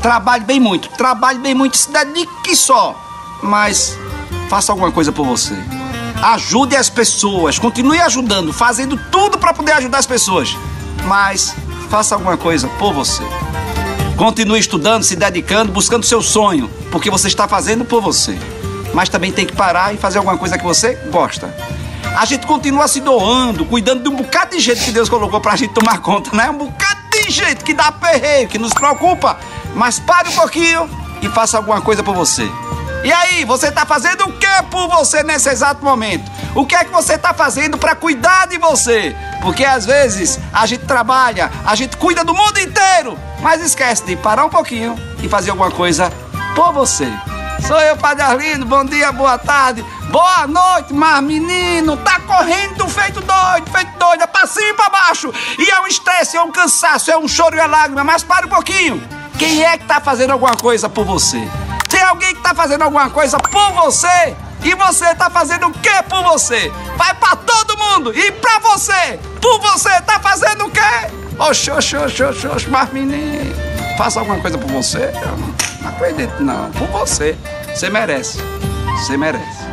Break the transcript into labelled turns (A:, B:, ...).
A: trabalhe bem muito, trabalhe bem muito, se dedique só, mas faça alguma coisa por você. Ajude as pessoas, continue ajudando, fazendo tudo para poder ajudar as pessoas, mas faça alguma coisa por você. Continue estudando, se dedicando, buscando seu sonho, porque você está fazendo por você. Mas também tem que parar e fazer alguma coisa que você gosta. A gente continua se doando, cuidando de um bocado de gente que Deus colocou pra gente tomar conta, né? Um bocado gente que dá perreio, que nos preocupa. Mas pare um pouquinho e faça alguma coisa por você. E aí, você está fazendo o que por você nesse exato momento? O que é que você está fazendo para cuidar de você? Porque às vezes a gente trabalha, a gente cuida do mundo inteiro, mas esquece de parar um pouquinho e fazer alguma coisa por você. Sou eu, Padre Arlindo, bom dia, boa tarde, boa noite, mas menino, tá correndo feito estresse, é um cansaço, é um choro e a lágrima, mas para um pouquinho. Quem é que tá fazendo alguma coisa por você? Tem alguém que tá fazendo alguma coisa por você? E você tá fazendo o que por você? Vai para todo mundo e para você. Por você tá fazendo o quê? Oxe, oxe, oxe, oxe, oxe, mas menino, faça alguma coisa por você? Eu não acredito não, por você. Você merece. Você merece.